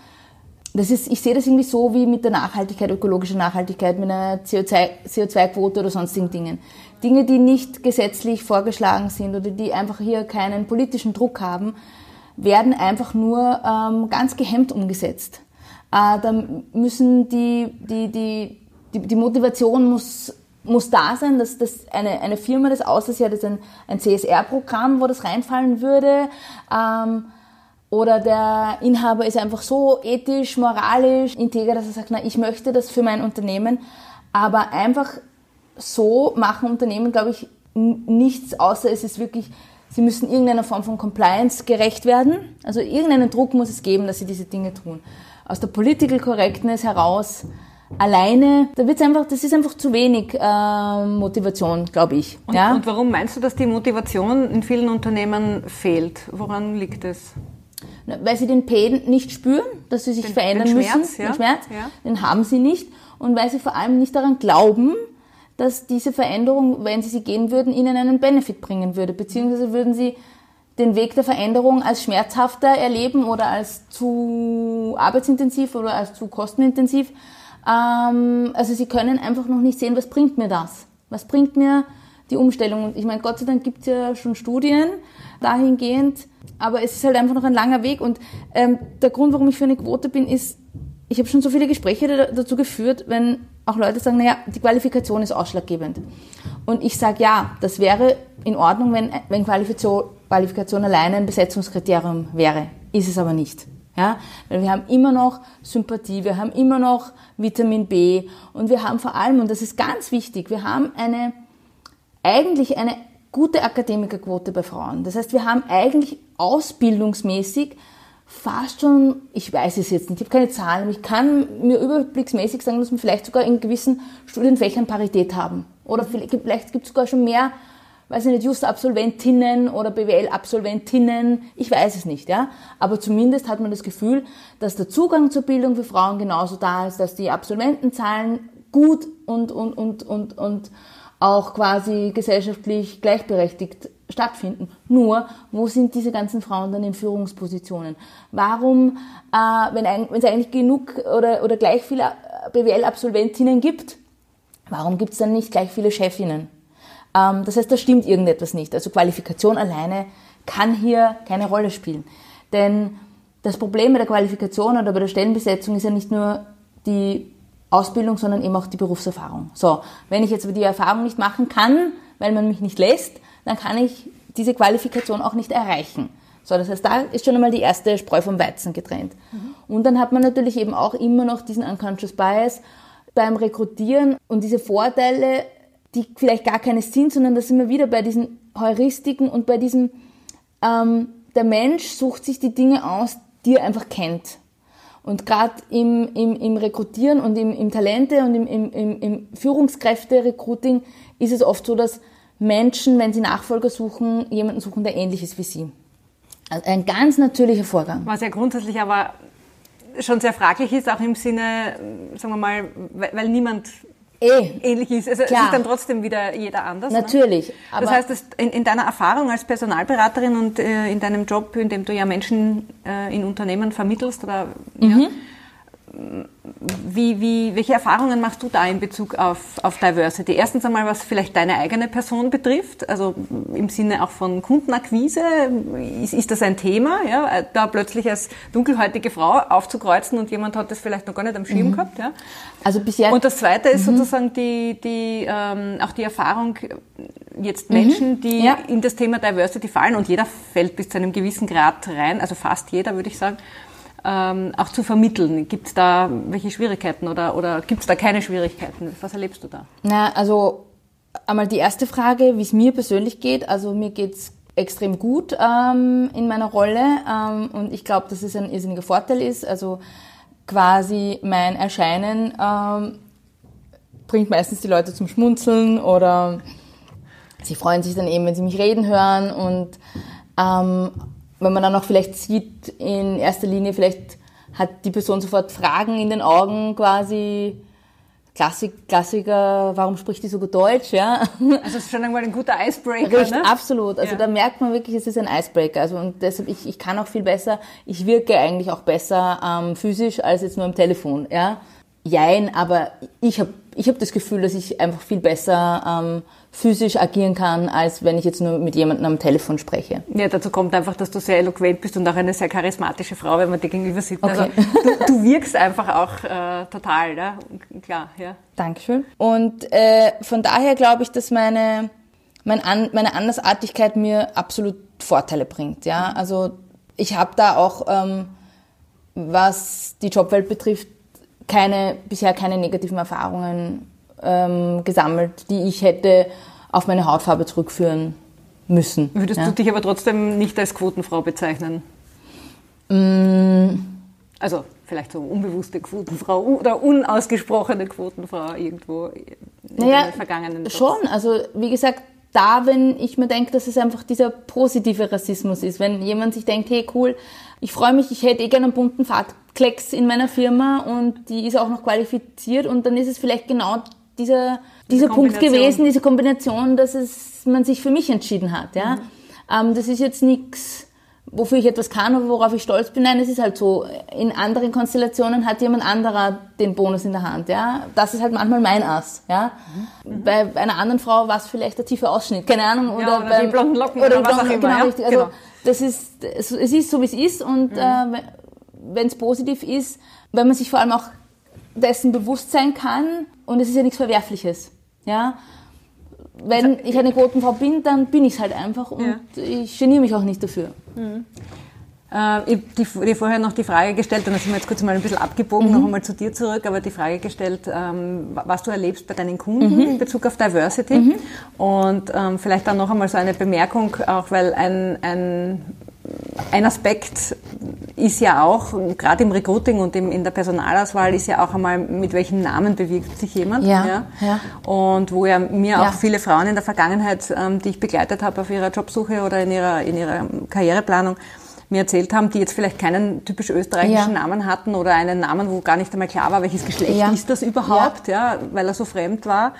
das ist, ich sehe das irgendwie so wie mit der Nachhaltigkeit, ökologischer Nachhaltigkeit, mit einer CO2-Quote oder sonstigen Dingen. Dinge, die nicht gesetzlich vorgeschlagen sind oder die einfach hier keinen politischen Druck haben, werden einfach nur ähm, ganz gehemmt umgesetzt. Äh, da müssen die, die, die, die, die Motivation muss muss da sein, dass, dass eine, eine Firma das aussieht, ja, das ist ein, ein CSR-Programm, wo das reinfallen würde. Ähm, oder der Inhaber ist einfach so ethisch, moralisch, integer, dass er sagt, na, ich möchte das für mein Unternehmen. Aber einfach so machen Unternehmen, glaube ich, nichts, außer es ist wirklich, sie müssen irgendeiner Form von Compliance gerecht werden. Also irgendeinen Druck muss es geben, dass sie diese Dinge tun. Aus der Political Correctness heraus alleine, da wird's einfach, das ist einfach zu wenig äh, Motivation, glaube ich. Und, ja? und warum meinst du, dass die Motivation in vielen Unternehmen fehlt? Woran liegt es? weil sie den Pain nicht spüren, dass sie sich den, verändern den Schmerz, müssen, ja. den Schmerz, ja. den haben sie nicht und weil sie vor allem nicht daran glauben, dass diese Veränderung, wenn sie sie gehen würden, ihnen einen Benefit bringen würde, beziehungsweise würden sie den Weg der Veränderung als schmerzhafter erleben oder als zu arbeitsintensiv oder als zu kostenintensiv. Ähm, also sie können einfach noch nicht sehen, was bringt mir das? Was bringt mir die Umstellung? Und ich meine, Gott sei Dank gibt es ja schon Studien dahingehend, aber es ist halt einfach noch ein langer Weg und ähm, der Grund, warum ich für eine Quote bin, ist, ich habe schon so viele Gespräche dazu geführt, wenn auch Leute sagen, naja, die Qualifikation ist ausschlaggebend. Und ich sage, ja, das wäre in Ordnung, wenn, wenn Qualifikation, Qualifikation alleine ein Besetzungskriterium wäre. Ist es aber nicht. Ja, weil wir haben immer noch Sympathie, wir haben immer noch Vitamin B und wir haben vor allem, und das ist ganz wichtig, wir haben eine, eigentlich eine gute Akademikerquote bei Frauen. Das heißt, wir haben eigentlich ausbildungsmäßig fast schon, ich weiß es jetzt nicht, ich habe keine Zahlen, ich kann mir überblicksmäßig sagen, dass wir vielleicht sogar in gewissen Studienfächern Parität haben. Oder vielleicht, vielleicht gibt es sogar schon mehr, weiß ich nicht, Just-Absolventinnen oder BWL-Absolventinnen, ich weiß es nicht, ja. Aber zumindest hat man das Gefühl, dass der Zugang zur Bildung für Frauen genauso da ist, dass die Absolventenzahlen gut und, und, und, und, und auch quasi gesellschaftlich gleichberechtigt stattfinden. Nur, wo sind diese ganzen Frauen dann in Führungspositionen? Warum, äh, wenn, es eigentlich genug oder, oder gleich viele BWL-Absolventinnen gibt, warum gibt es dann nicht gleich viele Chefinnen? Ähm, das heißt, da stimmt irgendetwas nicht. Also Qualifikation alleine kann hier keine Rolle spielen. Denn das Problem bei der Qualifikation oder bei der Stellenbesetzung ist ja nicht nur die Ausbildung, sondern eben auch die Berufserfahrung. So, wenn ich jetzt aber die Erfahrung nicht machen kann, weil man mich nicht lässt, dann kann ich diese Qualifikation auch nicht erreichen. So, das heißt, da ist schon einmal die erste Spreu vom Weizen getrennt. Mhm. Und dann hat man natürlich eben auch immer noch diesen Unconscious Bias beim Rekrutieren und diese Vorteile, die vielleicht gar keine sind, sondern da sind wir wieder bei diesen Heuristiken und bei diesem, ähm, der Mensch sucht sich die Dinge aus, die er einfach kennt. Und gerade im, im, im Rekrutieren und im, im Talente und im, im, im Führungskräfte-Recruiting ist es oft so, dass Menschen, wenn sie Nachfolger suchen, jemanden suchen, der ähnlich ist wie sie. Also ein ganz natürlicher Vorgang. Was ja grundsätzlich aber schon sehr fraglich ist, auch im Sinne, sagen wir mal, weil, weil niemand eh. ähnlich ist. Also Klar. es ist dann trotzdem wieder jeder anders. Ne? Natürlich. Ne? das heißt, dass in, in, deiner Erfahrung als Personalberaterin und äh, in deinem Job, in dem du ja Menschen äh, in Unternehmen vermittelst oder mhm. ja, wie, wie, welche Erfahrungen machst du da in Bezug auf, auf Diversity? Erstens einmal, was vielleicht deine eigene Person betrifft, also im Sinne auch von Kundenakquise. Ist, ist das ein Thema, ja? da plötzlich als dunkelhäutige Frau aufzukreuzen und jemand hat das vielleicht noch gar nicht am Schirm mhm. gehabt? Ja? Also bisher. Und das Zweite ist mhm. sozusagen die, die, ähm, auch die Erfahrung, jetzt Menschen, mhm. die ja. in das Thema Diversity fallen und jeder fällt bis zu einem gewissen Grad rein, also fast jeder, würde ich sagen ähm, auch zu vermitteln? Gibt es da welche Schwierigkeiten oder, oder gibt es da keine Schwierigkeiten? Was erlebst du da? Na, also einmal die erste Frage, wie es mir persönlich geht. Also mir geht's extrem gut ähm, in meiner Rolle ähm, und ich glaube, dass es ein irrsinniger Vorteil ist. Also quasi mein Erscheinen ähm, bringt meistens die Leute zum Schmunzeln oder sie freuen sich dann eben, wenn sie mich reden hören und ähm, wenn man dann auch vielleicht sieht, in erster Linie vielleicht hat die Person sofort Fragen in den Augen quasi. Klassik, Klassiker, warum spricht die so gut Deutsch, ja? Also es ist schon einmal ein guter Icebreaker, Richtig, ne? absolut. Also ja. da merkt man wirklich, es ist ein Icebreaker. Also und deshalb, ich, ich kann auch viel besser, ich wirke eigentlich auch besser ähm, physisch als jetzt nur am Telefon, ja? Jein, aber ich habe ich hab das Gefühl, dass ich einfach viel besser ähm, physisch agieren kann, als wenn ich jetzt nur mit jemandem am Telefon spreche. Ja, dazu kommt einfach, dass du sehr eloquent bist und auch eine sehr charismatische Frau, wenn man dir gegenüber sieht. Okay. Also, du, du, wirkst einfach auch äh, total, ne? klar. Ja. Dankeschön. Und äh, von daher glaube ich, dass meine, mein An meine Andersartigkeit mir absolut Vorteile bringt. Ja, also ich habe da auch, ähm, was die Jobwelt betrifft, keine, bisher keine negativen Erfahrungen ähm, gesammelt, die ich hätte auf meine Hautfarbe zurückführen müssen. Würdest ja. du dich aber trotzdem nicht als Quotenfrau bezeichnen? Mm. Also vielleicht so unbewusste Quotenfrau oder unausgesprochene Quotenfrau irgendwo in naja, den vergangenen Jobs. Schon, also wie gesagt, da, wenn ich mir denke, dass es einfach dieser positive Rassismus ist. Wenn jemand sich denkt, hey cool, ich freue mich, ich hätte eh gerne einen bunten Fahrtklecks in meiner Firma und die ist auch noch qualifiziert und dann ist es vielleicht genau dieser, dieser Punkt gewesen, diese Kombination, dass es, man sich für mich entschieden hat. Ja? Mhm. Ähm, das ist jetzt nichts wofür ich etwas kann oder worauf ich stolz bin. Nein, es ist halt so. In anderen Konstellationen hat jemand anderer den Bonus in der Hand. Ja, das ist halt manchmal mein Ass. Ja, mhm. bei einer anderen Frau war es vielleicht der tiefe Ausschnitt, keine Ahnung oder, ja, oder beim, die blonden Locken oder, oder was blonden, auch immer. Genau, richtig. Also genau. das ist, es ist so wie es ist und mhm. äh, wenn es positiv ist, wenn man sich vor allem auch dessen bewusst sein kann und es ist ja nichts Verwerfliches. Ja, wenn ich eine Quotenfrau bin, dann bin ich es halt einfach und ja. ich geniere mich auch nicht dafür. Mhm. Äh, ich habe dir vorher noch die Frage gestellt, und da sind wir jetzt kurz mal ein bisschen abgebogen, mhm. noch einmal zu dir zurück, aber die Frage gestellt, ähm, was du erlebst bei deinen Kunden mhm. in Bezug auf Diversity. Mhm. Und ähm, vielleicht dann noch einmal so eine Bemerkung, auch weil ein, ein ein Aspekt ist ja auch, gerade im Recruiting und im, in der Personalauswahl, ist ja auch einmal, mit welchen Namen bewirbt sich jemand. Ja, ja. ja. Und wo ja mir ja. auch viele Frauen in der Vergangenheit, ähm, die ich begleitet habe auf ihrer Jobsuche oder in ihrer, in ihrer Karriereplanung, mir erzählt haben, die jetzt vielleicht keinen typisch österreichischen ja. Namen hatten oder einen Namen, wo gar nicht einmal klar war, welches Geschlecht ist das überhaupt, ja. weil er so fremd war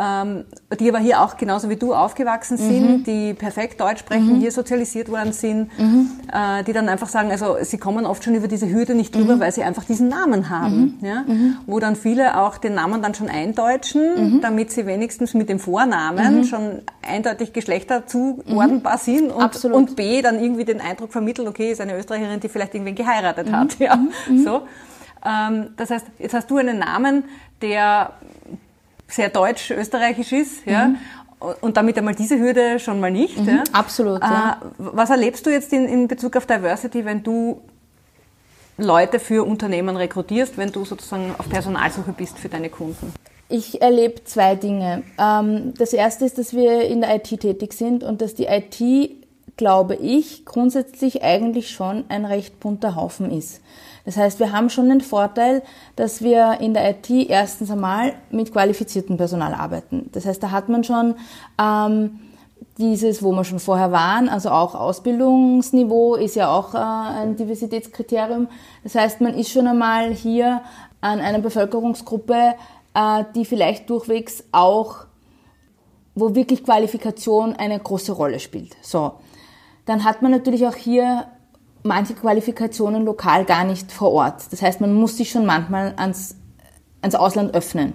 ähm, die aber hier auch genauso wie du aufgewachsen sind, mhm. die perfekt Deutsch sprechen, mhm. hier sozialisiert worden sind, mhm. äh, die dann einfach sagen, also sie kommen oft schon über diese Hürde nicht drüber, mhm. weil sie einfach diesen Namen haben. Mhm. Ja? Mhm. Wo dann viele auch den Namen dann schon eindeutschen, damit sie wenigstens mit dem Vornamen schon eindeutig Geschlechter zuordnbar sind und, und B dann irgendwie den Eindruck vermitteln, okay, ist eine Österreicherin, die vielleicht irgendwen geheiratet hat. Ja? So. Ähm, das heißt, jetzt hast du einen Namen, der sehr deutsch-österreichisch ist, ja. Mhm. Und damit einmal diese Hürde schon mal nicht. Mhm, ja. Absolut. Ja. Äh, was erlebst du jetzt in, in Bezug auf Diversity, wenn du Leute für Unternehmen rekrutierst, wenn du sozusagen auf Personalsuche bist für deine Kunden? Ich erlebe zwei Dinge. Ähm, das erste ist, dass wir in der IT tätig sind und dass die IT, glaube ich, grundsätzlich eigentlich schon ein recht bunter Haufen ist. Das heißt, wir haben schon den Vorteil, dass wir in der IT erstens einmal mit qualifiziertem Personal arbeiten. Das heißt, da hat man schon ähm, dieses, wo wir schon vorher waren, also auch Ausbildungsniveau ist ja auch äh, ein Diversitätskriterium. Das heißt, man ist schon einmal hier an einer Bevölkerungsgruppe, äh, die vielleicht durchwegs auch, wo wirklich Qualifikation eine große Rolle spielt. So. Dann hat man natürlich auch hier manche Qualifikationen lokal gar nicht vor Ort. Das heißt, man muss sich schon manchmal ans, ans Ausland öffnen.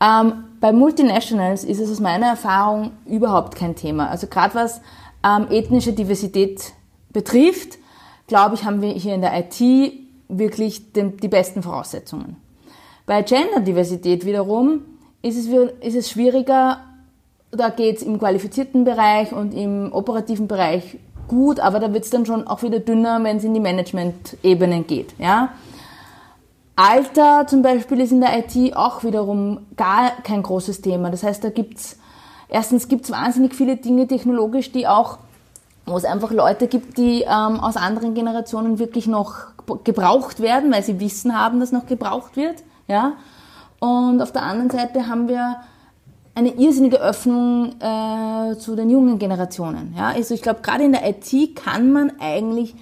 Ähm, bei Multinationals ist es aus meiner Erfahrung überhaupt kein Thema. Also gerade was ähm, ethnische Diversität betrifft, glaube ich, haben wir hier in der IT wirklich den, die besten Voraussetzungen. Bei Gender-Diversität wiederum ist es, ist es schwieriger, da geht es im qualifizierten Bereich und im operativen Bereich gut, aber da wird es dann schon auch wieder dünner, wenn es in die Management-Ebenen geht. Ja? Alter zum Beispiel ist in der IT auch wiederum gar kein großes Thema. Das heißt, da gibt's erstens gibt's wahnsinnig viele Dinge technologisch, die auch, wo es einfach Leute gibt, die ähm, aus anderen Generationen wirklich noch gebraucht werden, weil sie Wissen haben, dass noch gebraucht wird. Ja? Und auf der anderen Seite haben wir eine irrsinnige Öffnung äh, zu den jungen Generationen. Ja? Also ich glaube, gerade in der IT kann man eigentlich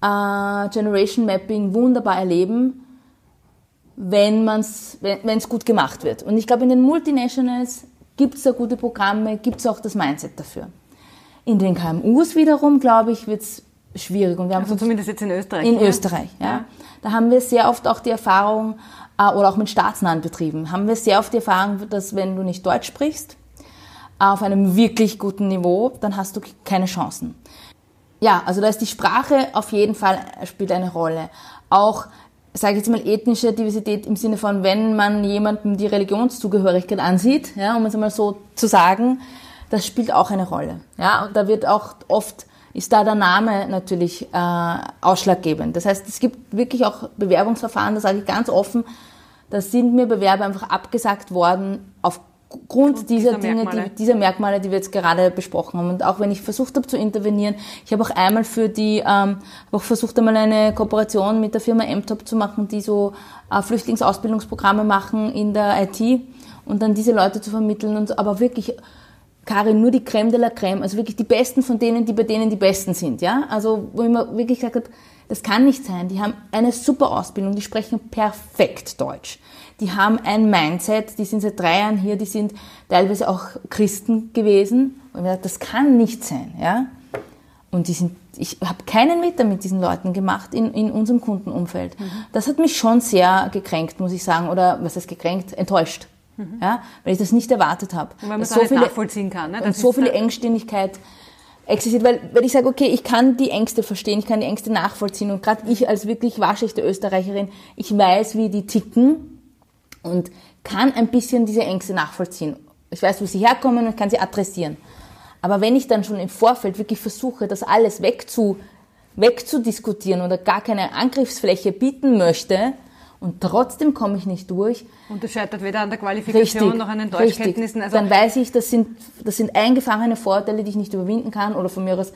äh, Generation Mapping wunderbar erleben, wenn es wenn, gut gemacht wird. Und ich glaube, in den Multinationals gibt es da gute Programme, gibt es auch das Mindset dafür. In den KMUs wiederum, glaube ich, wird es schwierig. Und wir haben also zumindest jetzt in Österreich. In oder? Österreich, ja. ja. Da haben wir sehr oft auch die Erfahrung, oder auch mit staatsnahen Betrieben, haben wir sehr oft die Erfahrung, dass wenn du nicht Deutsch sprichst, auf einem wirklich guten Niveau, dann hast du keine Chancen. Ja, also da ist die Sprache auf jeden Fall spielt eine Rolle. Auch sage ich jetzt mal, ethnische Diversität im Sinne von, wenn man jemandem die Religionszugehörigkeit ansieht, ja, um es einmal so zu sagen, das spielt auch eine Rolle. Ja, und da wird auch oft, ist da der Name natürlich äh, ausschlaggebend. Das heißt, es gibt wirklich auch Bewerbungsverfahren, da sage ich ganz offen, da sind mir Bewerber einfach abgesagt worden auf Grund dieser, dieser Dinge, Merkmale. Die, dieser Merkmale, die wir jetzt gerade besprochen haben. Und auch wenn ich versucht habe zu intervenieren, ich habe auch einmal für die, ähm, auch versucht einmal eine Kooperation mit der Firma MTOP zu machen, die so äh, Flüchtlingsausbildungsprogramme machen in der IT und dann diese Leute zu vermitteln und aber wirklich Karin, nur die Creme de la Creme, also wirklich die Besten von denen, die bei denen die Besten sind, ja? Also, wo ich mir wirklich gesagt habe, das kann nicht sein. Die haben eine super Ausbildung, die sprechen perfekt Deutsch die haben ein Mindset, die sind seit drei Jahren hier, die sind teilweise auch Christen gewesen. Und ich habe gesagt, das kann nicht sein, ja. Und die sind, ich habe keinen Meter mit diesen Leuten gemacht in, in unserem Kundenumfeld. Mhm. Das hat mich schon sehr gekränkt, muss ich sagen, oder was heißt gekränkt? Enttäuscht. Mhm. Ja, weil ich das nicht erwartet habe. Und weil man es so viele, nachvollziehen kann. Ne? und so viele Engstimmigkeit existiert, weil, weil ich sage, okay, ich kann die Ängste verstehen, ich kann die Ängste nachvollziehen und gerade ich als wirklich waschechte Österreicherin, ich weiß, wie die ticken und kann ein bisschen diese Ängste nachvollziehen. Ich weiß, wo sie herkommen und kann sie adressieren. Aber wenn ich dann schon im Vorfeld wirklich versuche, das alles wegzu, wegzudiskutieren oder gar keine Angriffsfläche bieten möchte, und trotzdem komme ich nicht durch. Und das scheitert weder an der Qualifikation richtig, noch an den Deutschkenntnissen. Also dann weiß ich, das sind, das sind eingefahrene Vorteile, die ich nicht überwinden kann oder von mir aus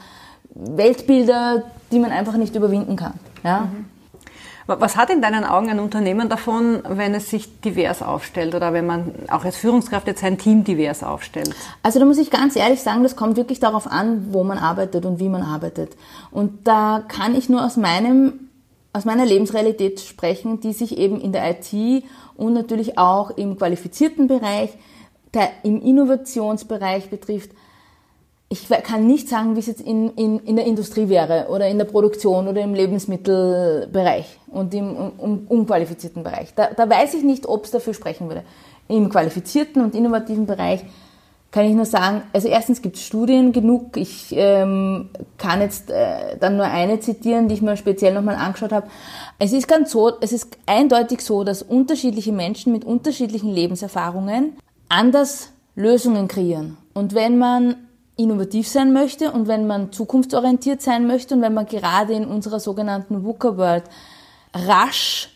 Weltbilder, die man einfach nicht überwinden kann. Ja? Mhm. Was hat in deinen Augen ein Unternehmen davon, wenn es sich divers aufstellt oder wenn man auch als Führungskraft jetzt sein Team divers aufstellt? Also da muss ich ganz ehrlich sagen, das kommt wirklich darauf an, wo man arbeitet und wie man arbeitet. Und da kann ich nur aus meinem aus meiner Lebensrealität sprechen, die sich eben in der IT und natürlich auch im qualifizierten Bereich, der, im Innovationsbereich betrifft, ich kann nicht sagen, wie es jetzt in, in, in der Industrie wäre oder in der Produktion oder im Lebensmittelbereich und im um, unqualifizierten Bereich. Da, da weiß ich nicht, ob es dafür sprechen würde. Im qualifizierten und innovativen Bereich kann ich nur sagen, also erstens gibt es Studien genug. Ich ähm, kann jetzt äh, dann nur eine zitieren, die ich mir speziell nochmal angeschaut habe. Es ist ganz so, es ist eindeutig so, dass unterschiedliche Menschen mit unterschiedlichen Lebenserfahrungen anders Lösungen kreieren. Und wenn man innovativ sein möchte und wenn man zukunftsorientiert sein möchte und wenn man gerade in unserer sogenannten VUCA World rasch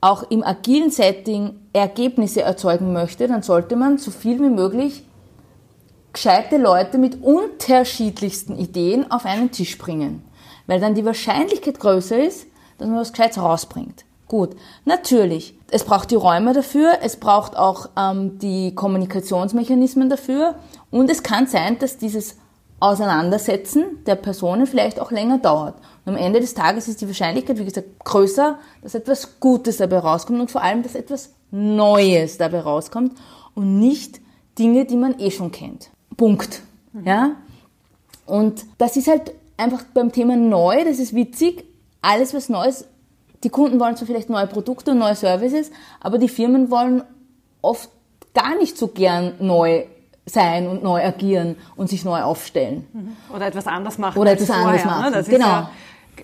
auch im agilen Setting Ergebnisse erzeugen möchte, dann sollte man so viel wie möglich gescheite Leute mit unterschiedlichsten Ideen auf einen Tisch bringen. Weil dann die Wahrscheinlichkeit größer ist, dass man was Gescheites rausbringt. Gut, natürlich. Es braucht die Räume dafür, es braucht auch ähm, die Kommunikationsmechanismen dafür und es kann sein, dass dieses Auseinandersetzen der Personen vielleicht auch länger dauert. Und am Ende des Tages ist die Wahrscheinlichkeit, wie gesagt, größer, dass etwas Gutes dabei rauskommt und vor allem, dass etwas Neues dabei rauskommt und nicht Dinge, die man eh schon kennt. Punkt. Mhm. Ja? Und das ist halt einfach beim Thema neu, das ist witzig, alles was Neues, die Kunden wollen zwar vielleicht neue Produkte und neue Services, aber die Firmen wollen oft gar nicht so gern neu sein und neu agieren und sich neu aufstellen. Mhm. Oder etwas anders machen. Oder etwas vorher, anders machen. Ne? genau. Ja,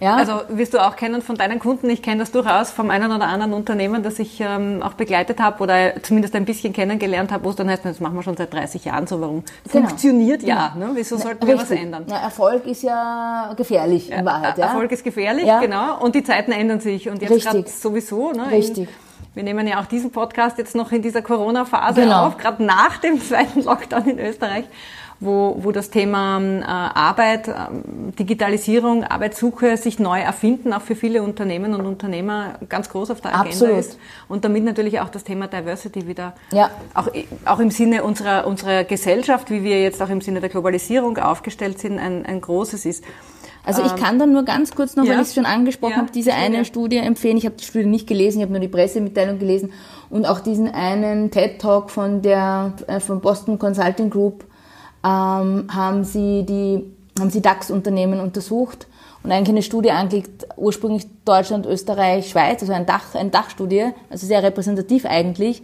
ja. Also wirst du auch kennen von deinen Kunden. Ich kenne das durchaus vom einen oder anderen Unternehmen, das ich ähm, auch begleitet habe oder zumindest ein bisschen kennengelernt habe, wo es dann heißt, das machen wir schon seit 30 Jahren so. Warum? Genau. Funktioniert ja. Ne? Wieso sollten wir was ändern? Na, Erfolg ist ja gefährlich in Wahrheit. Ja? Erfolg ist gefährlich, ja. genau. Und die Zeiten ändern sich. Und jetzt gerade sowieso. Ne? Richtig. Wir nehmen ja auch diesen Podcast jetzt noch in dieser Corona-Phase genau. auf, gerade nach dem zweiten Lockdown in Österreich, wo, wo das Thema äh, Arbeit, äh, Digitalisierung, Arbeitssuche sich neu erfinden, auch für viele Unternehmen und Unternehmer ganz groß auf der Agenda Absolut. ist. Und damit natürlich auch das Thema Diversity wieder, ja. auch, auch im Sinne unserer, unserer Gesellschaft, wie wir jetzt auch im Sinne der Globalisierung aufgestellt sind, ein, ein großes ist. Also ich ähm, kann dann nur ganz kurz noch, ja. weil ich es schon angesprochen ja. habe, diese eine ja. Studie empfehlen. Ich habe die Studie nicht gelesen, ich habe nur die Pressemitteilung gelesen und auch diesen einen TED Talk von der äh, von Boston Consulting Group ähm, haben sie die haben sie DAX-Unternehmen untersucht und eigentlich eine Studie angelegt, ursprünglich Deutschland, Österreich, Schweiz, also ein Dach, eine Dachstudie, also sehr repräsentativ eigentlich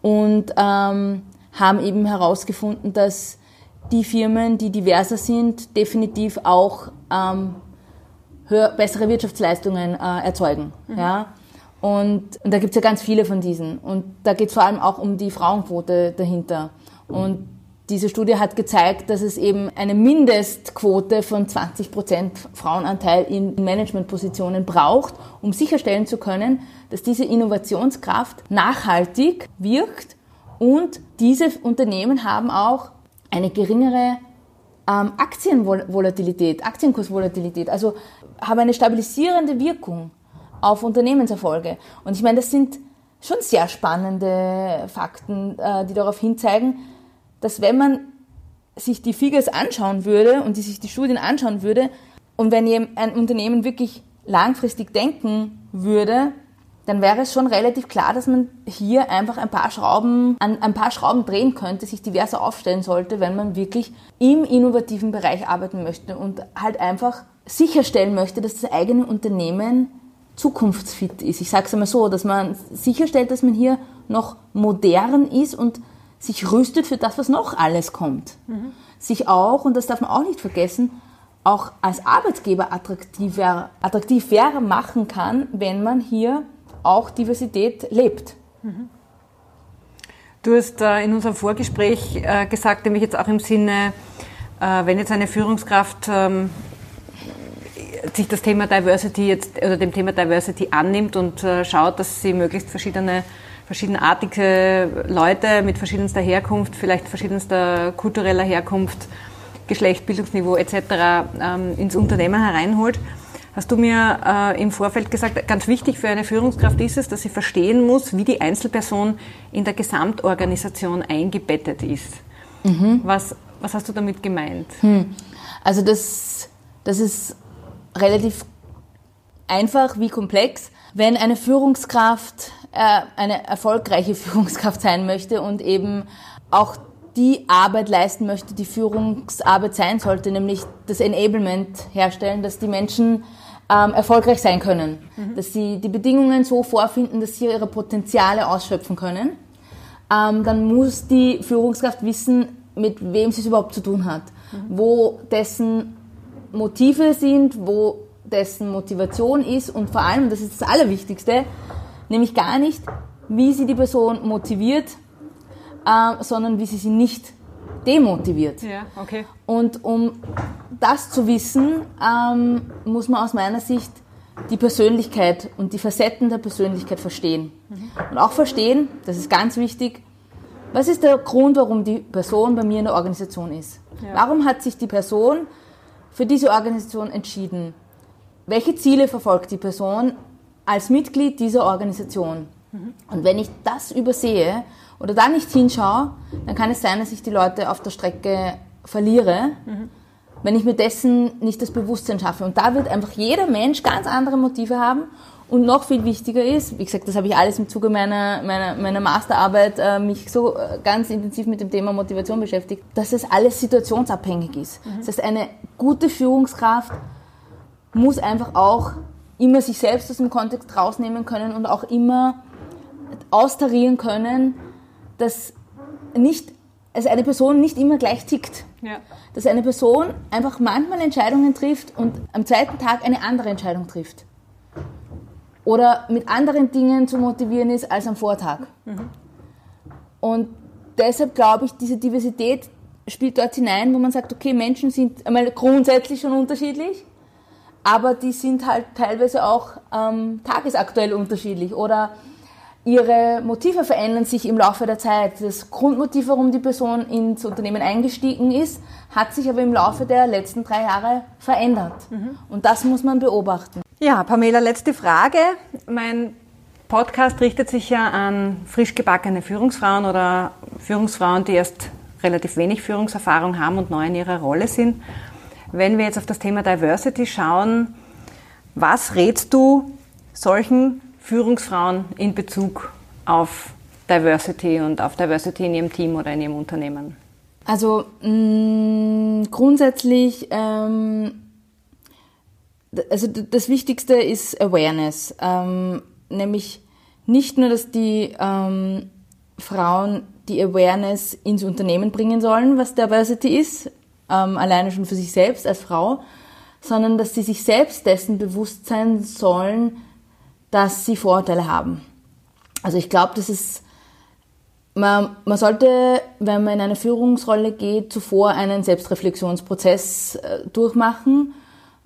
und ähm, haben eben herausgefunden, dass die Firmen, die diverser sind, definitiv auch ähm, höher, bessere Wirtschaftsleistungen äh, erzeugen. Mhm. Ja? Und, und da gibt es ja ganz viele von diesen. Und da geht es vor allem auch um die Frauenquote dahinter. Und diese Studie hat gezeigt, dass es eben eine Mindestquote von 20 Prozent Frauenanteil in Managementpositionen braucht, um sicherstellen zu können, dass diese Innovationskraft nachhaltig wirkt und diese Unternehmen haben auch eine geringere ähm, Aktienvolatilität, Aktienkursvolatilität, also haben eine stabilisierende Wirkung auf Unternehmenserfolge. Und ich meine, das sind schon sehr spannende Fakten, äh, die darauf hinzeigen, dass wenn man sich die Figures anschauen würde und die sich die Studien anschauen würde und wenn ein Unternehmen wirklich langfristig denken würde, dann wäre es schon relativ klar, dass man hier einfach ein paar Schrauben, an ein paar Schrauben drehen könnte, sich diverser aufstellen sollte, wenn man wirklich im innovativen Bereich arbeiten möchte und halt einfach sicherstellen möchte, dass das eigene Unternehmen zukunftsfit ist. Ich sage es einmal so, dass man sicherstellt, dass man hier noch modern ist und sich rüstet für das, was noch alles kommt. Mhm. Sich auch, und das darf man auch nicht vergessen, auch als Arbeitsgeber attraktiver, attraktiver machen kann, wenn man hier auch Diversität lebt. Du hast äh, in unserem Vorgespräch äh, gesagt, nämlich jetzt auch im Sinne, äh, wenn jetzt eine Führungskraft ähm, sich das Thema Diversity jetzt oder dem Thema Diversity annimmt und schaut, dass sie möglichst verschiedene verschiedenartige Leute mit verschiedenster Herkunft, vielleicht verschiedenster kultureller Herkunft, Geschlecht, Bildungsniveau etc. Ähm, ins Unternehmen hereinholt hast du mir äh, im Vorfeld gesagt, ganz wichtig für eine Führungskraft ist es, dass sie verstehen muss, wie die Einzelperson in der Gesamtorganisation eingebettet ist. Mhm. Was, was hast du damit gemeint? Hm. Also das, das ist relativ einfach wie komplex. Wenn eine Führungskraft eine erfolgreiche Führungskraft sein möchte und eben auch die Arbeit leisten möchte, die Führungsarbeit sein sollte, nämlich das Enablement herstellen, dass die Menschen ähm, erfolgreich sein können, mhm. dass sie die Bedingungen so vorfinden, dass sie ihre Potenziale ausschöpfen können, ähm, dann muss die Führungskraft wissen, mit wem sie es überhaupt zu tun hat, mhm. wo dessen Motive sind, wo dessen Motivation ist und vor allem, das ist das Allerwichtigste, nämlich gar nicht, wie sie die Person motiviert, äh, sondern wie sie sie nicht demotiviert. Ja, okay. Und um das zu wissen, ähm, muss man aus meiner Sicht die Persönlichkeit und die Facetten der Persönlichkeit verstehen. Mhm. Und auch verstehen, das ist ganz wichtig, was ist der Grund, warum die Person bei mir in der Organisation ist? Ja. Warum hat sich die Person für diese Organisation entschieden? welche Ziele verfolgt die Person als Mitglied dieser Organisation? Und wenn ich das übersehe oder da nicht hinschaue, dann kann es sein, dass ich die Leute auf der Strecke verliere, mhm. wenn ich mir dessen nicht das Bewusstsein schaffe. Und da wird einfach jeder Mensch ganz andere Motive haben. Und noch viel wichtiger ist, wie gesagt, das habe ich alles im Zuge meiner, meiner, meiner Masterarbeit äh, mich so äh, ganz intensiv mit dem Thema Motivation beschäftigt, dass es alles situationsabhängig ist. Mhm. Das heißt, eine gute Führungskraft muss einfach auch immer sich selbst aus dem Kontext rausnehmen können und auch immer austarieren können, dass nicht, also eine Person nicht immer gleich tickt. Ja. Dass eine Person einfach manchmal Entscheidungen trifft und am zweiten Tag eine andere Entscheidung trifft. Oder mit anderen Dingen zu motivieren ist als am Vortag. Mhm. Und deshalb glaube ich, diese Diversität spielt dort hinein, wo man sagt, okay, Menschen sind einmal grundsätzlich schon unterschiedlich, aber die sind halt teilweise auch ähm, tagesaktuell unterschiedlich oder ihre Motive verändern sich im Laufe der Zeit. Das Grundmotiv, warum die Person ins Unternehmen eingestiegen ist, hat sich aber im Laufe der letzten drei Jahre verändert. Mhm. Und das muss man beobachten. Ja, Pamela, letzte Frage. Mein Podcast richtet sich ja an frisch gebackene Führungsfrauen oder Führungsfrauen, die erst relativ wenig Führungserfahrung haben und neu in ihrer Rolle sind. Wenn wir jetzt auf das Thema Diversity schauen, was rätst du solchen Führungsfrauen in Bezug auf Diversity und auf Diversity in ihrem Team oder in ihrem Unternehmen? Also mh, mm, grundsätzlich, ähm, also das Wichtigste ist Awareness, ähm, nämlich nicht nur, dass die ähm, Frauen die Awareness ins Unternehmen bringen sollen, was Diversity ist, ähm, alleine schon für sich selbst als Frau, sondern dass sie sich selbst dessen bewusst sein sollen, dass sie Vorurteile haben. Also ich glaube, das ist, man, man sollte, wenn man in eine Führungsrolle geht, zuvor einen Selbstreflexionsprozess äh, durchmachen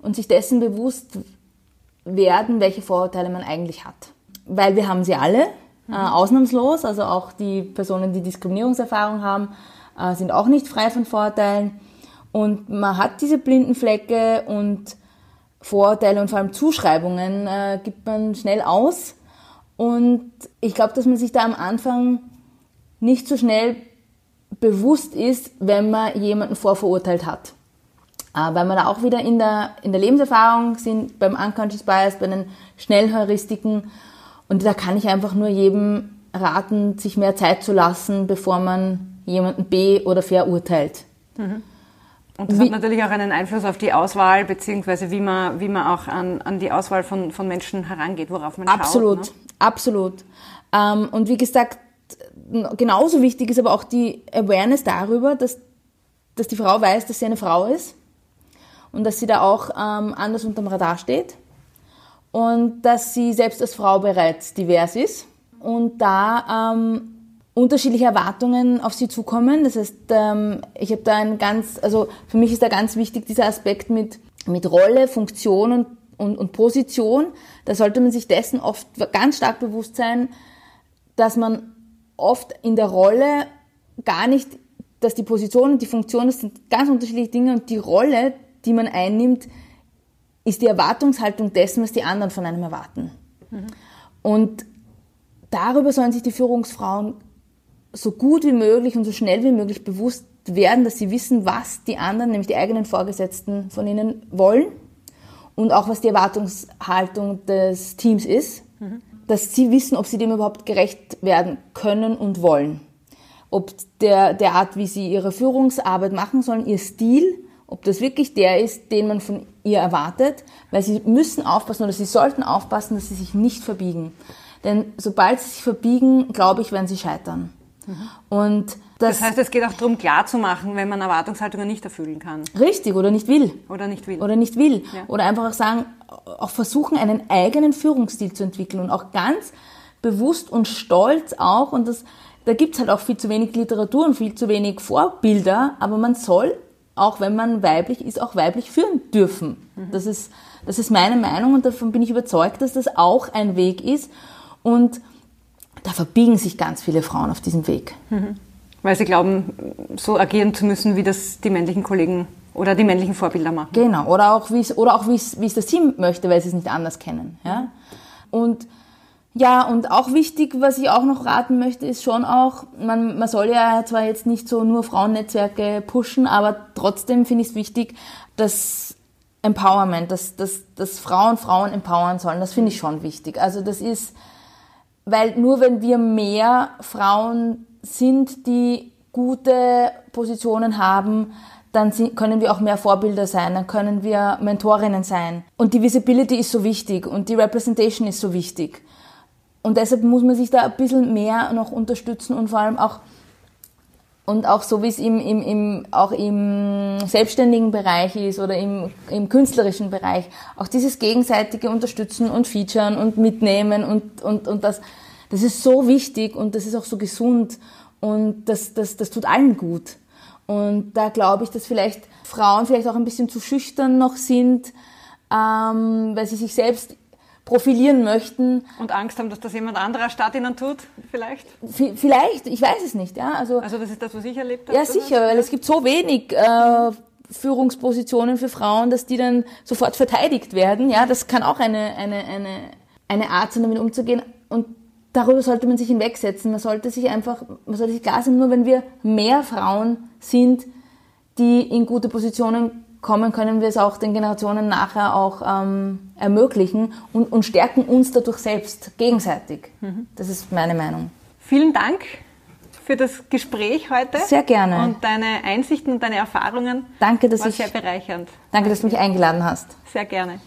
und sich dessen bewusst werden, welche Vorurteile man eigentlich hat. Weil wir haben sie alle, äh, ausnahmslos, also auch die Personen, die Diskriminierungserfahrung haben, äh, sind auch nicht frei von Vorurteilen. Und man hat diese blinden Flecke und Vorurteile und vor allem Zuschreibungen äh, gibt man schnell aus. Und ich glaube, dass man sich da am Anfang nicht so schnell bewusst ist, wenn man jemanden vorverurteilt hat. Äh, weil wir da auch wieder in der, in der Lebenserfahrung sind, beim Unconscious Bias, bei den Schnellheuristiken. Und da kann ich einfach nur jedem raten, sich mehr Zeit zu lassen, bevor man jemanden be- oder verurteilt. Mhm. Und das wie, hat natürlich auch einen Einfluss auf die Auswahl, beziehungsweise wie man, wie man auch an, an die Auswahl von, von Menschen herangeht, worauf man absolut, schaut. Ne? Absolut, ähm, Und wie gesagt, genauso wichtig ist aber auch die Awareness darüber, dass, dass die Frau weiß, dass sie eine Frau ist und dass sie da auch ähm, anders unterm Radar steht und dass sie selbst als Frau bereits divers ist und da ähm, unterschiedliche Erwartungen auf sie zukommen. Das heißt, ähm, ich habe da ein ganz, also für mich ist da ganz wichtig dieser Aspekt mit, mit Rolle, Funktion und, und, und Position. Da sollte man sich dessen oft ganz stark bewusst sein, dass man oft in der Rolle gar nicht, dass die Position und die Funktion, das sind ganz unterschiedliche Dinge und die Rolle, die man einnimmt, ist die Erwartungshaltung dessen, was die anderen von einem erwarten. Mhm. Und darüber sollen sich die Führungsfrauen so gut wie möglich und so schnell wie möglich bewusst werden, dass sie wissen, was die anderen, nämlich die eigenen Vorgesetzten von ihnen wollen und auch was die Erwartungshaltung des Teams ist, mhm. dass sie wissen, ob sie dem überhaupt gerecht werden können und wollen. Ob der, der Art, wie sie ihre Führungsarbeit machen sollen, ihr Stil, ob das wirklich der ist, den man von ihr erwartet, weil sie müssen aufpassen oder sie sollten aufpassen, dass sie sich nicht verbiegen. Denn sobald sie sich verbiegen, glaube ich, werden sie scheitern. Und das, das, heißt, es geht auch darum, klarzumachen, wenn man Erwartungshaltungen nicht erfüllen kann. Richtig, oder nicht will. Oder nicht will. Oder nicht will. Ja. Oder einfach auch sagen, auch versuchen, einen eigenen Führungsstil zu entwickeln und auch ganz bewusst und stolz auch, und das, da gibt's halt auch viel zu wenig Literatur und viel zu wenig Vorbilder, aber man soll, auch wenn man weiblich ist, auch weiblich führen dürfen. Mhm. Das, ist, das ist meine Meinung und davon bin ich überzeugt, dass das auch ein Weg ist. Und da verbiegen sich ganz viele Frauen auf diesem Weg. Mhm. Weil sie glauben, so agieren zu müssen, wie das die männlichen Kollegen Oder die männlichen Vorbilder machen. Genau, oder auch wie es, oder auch wie es, wie es das Team möchte, weil sie es nicht anders kennen. Ja? Und ja, und auch wichtig, was ich auch noch raten möchte, ist schon auch, man, man soll ja zwar jetzt nicht so nur Frauennetzwerke pushen, aber trotzdem finde ich es wichtig, dass Empowerment, dass, dass, dass Frauen Frauen empowern sollen, das finde ich schon wichtig. Also das ist, weil nur wenn wir mehr Frauen sind, die gute Positionen haben, dann können wir auch mehr Vorbilder sein, dann können wir Mentorinnen sein. Und die Visibility ist so wichtig und die Representation ist so wichtig. Und deshalb muss man sich da ein bisschen mehr noch unterstützen und vor allem auch und auch so wie es im, im, im, auch im selbstständigen Bereich ist oder im, im künstlerischen Bereich, auch dieses gegenseitige Unterstützen und Featuren und Mitnehmen und, und, und das, das ist so wichtig und das ist auch so gesund und das, das, das tut allen gut. Und da glaube ich, dass vielleicht Frauen vielleicht auch ein bisschen zu schüchtern noch sind, ähm, weil sie sich selbst profilieren möchten. Und Angst haben, dass das jemand anderer statt ihnen tut, vielleicht? V vielleicht, ich weiß es nicht. Ja, also, also das ist das, was ich erlebt habe? Ja, sicher, weil es gibt so wenig äh, Führungspositionen für Frauen, dass die dann sofort verteidigt werden. Ja, das kann auch eine, eine, eine, eine Art sein, damit umzugehen. Und darüber sollte man sich hinwegsetzen. Man sollte sich einfach, man sollte sich klar sein, nur wenn wir mehr Frauen sind, die in gute Positionen kommen, können wir es auch den Generationen nachher auch ähm, ermöglichen und, und stärken uns dadurch selbst gegenseitig. Mhm. Das ist meine Meinung. Vielen Dank für das Gespräch heute. Sehr gerne. Und deine Einsichten und deine Erfahrungen. Danke, dass war ich sehr bereichernd. Danke, dass du mich eingeladen hast. Sehr gerne.